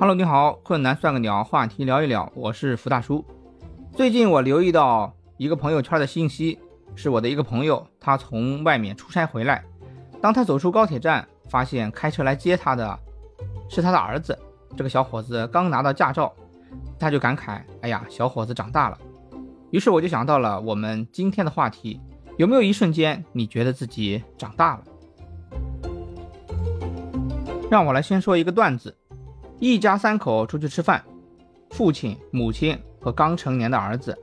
Hello，你好，困难算个鸟，话题聊一聊，我是福大叔。最近我留意到一个朋友圈的信息，是我的一个朋友，他从外面出差回来，当他走出高铁站，发现开车来接他的是他的儿子。这个小伙子刚拿到驾照，他就感慨：“哎呀，小伙子长大了。”于是我就想到了我们今天的话题：有没有一瞬间你觉得自己长大了？让我来先说一个段子。一家三口出去吃饭，父亲、母亲和刚成年的儿子。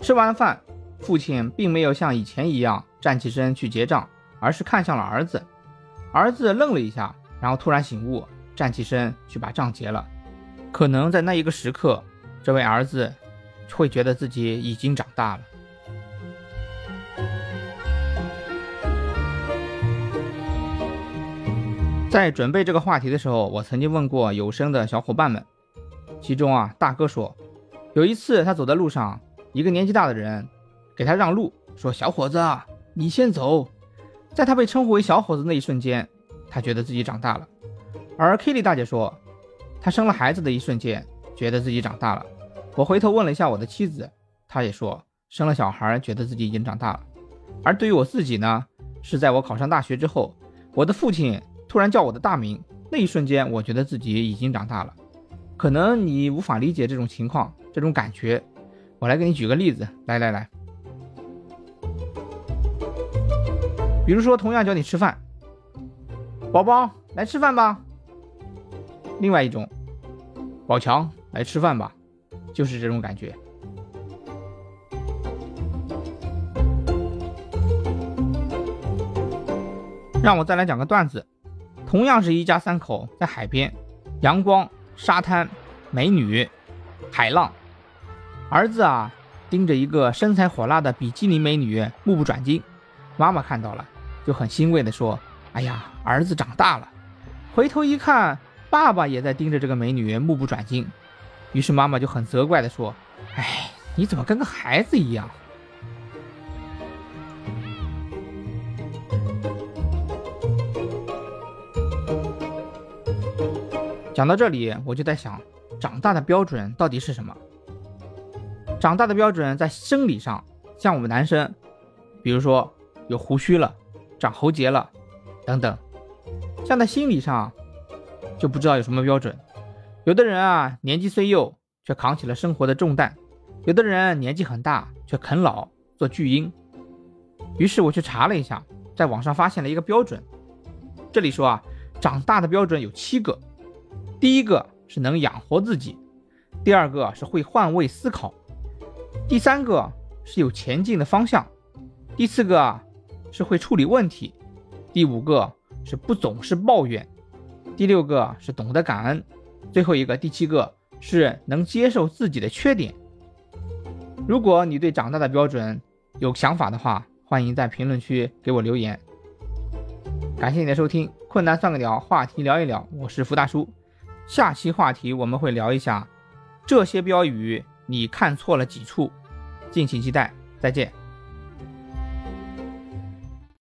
吃完饭，父亲并没有像以前一样站起身去结账，而是看向了儿子。儿子愣了一下，然后突然醒悟，站起身去把账结了。可能在那一个时刻，这位儿子会觉得自己已经长大了。在准备这个话题的时候，我曾经问过有声的小伙伴们，其中啊，大哥说，有一次他走在路上，一个年纪大的人给他让路，说：“小伙子，你先走。”在他被称呼为小伙子那一瞬间，他觉得自己长大了。而 Kitty 大姐说，她生了孩子的一瞬间，觉得自己长大了。我回头问了一下我的妻子，她也说，生了小孩，觉得自己已经长大了。而对于我自己呢，是在我考上大学之后，我的父亲。突然叫我的大名，那一瞬间，我觉得自己已经长大了。可能你无法理解这种情况，这种感觉。我来给你举个例子，来来来，比如说，同样叫你吃饭，宝宝来吃饭吧。另外一种，宝强来吃饭吧，就是这种感觉。让我再来讲个段子。同样是一家三口在海边，阳光、沙滩、美女、海浪。儿子啊，盯着一个身材火辣的比基尼美女目不转睛。妈妈看到了，就很欣慰地说：“哎呀，儿子长大了。”回头一看，爸爸也在盯着这个美女目不转睛。于是妈妈就很责怪地说：“哎，你怎么跟个孩子一样？”讲到这里，我就在想，长大的标准到底是什么？长大的标准在生理上，像我们男生，比如说有胡须了、长喉结了等等；像在心理上，就不知道有什么标准。有的人啊，年纪虽幼，却扛起了生活的重担；有的人年纪很大，却啃老做巨婴。于是我去查了一下，在网上发现了一个标准。这里说啊，长大的标准有七个。第一个是能养活自己，第二个是会换位思考，第三个是有前进的方向，第四个是会处理问题，第五个是不总是抱怨，第六个是懂得感恩，最后一个第七个是能接受自己的缺点。如果你对长大的标准有想法的话，欢迎在评论区给我留言。感谢你的收听，困难算个鸟，话题聊一聊，我是福大叔。下期话题我们会聊一下这些标语，你看错了几处？敬请期待，再见。